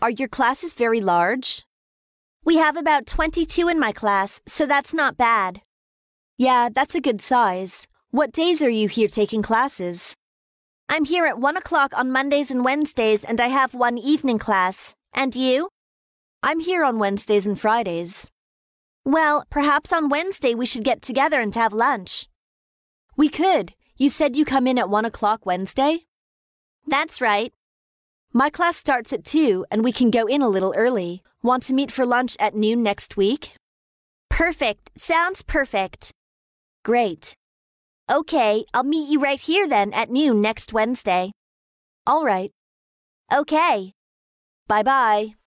Are your classes very large? We have about 22 in my class, so that's not bad. Yeah, that's a good size. What days are you here taking classes? I'm here at 1 o'clock on Mondays and Wednesdays, and I have one evening class. And you? I'm here on Wednesdays and Fridays. Well, perhaps on Wednesday we should get together and have lunch. We could. You said you come in at 1 o'clock Wednesday? That's right. My class starts at 2 and we can go in a little early. Want to meet for lunch at noon next week? Perfect. Sounds perfect. Great. Okay, I'll meet you right here then at noon next Wednesday. All right. Okay. Bye bye.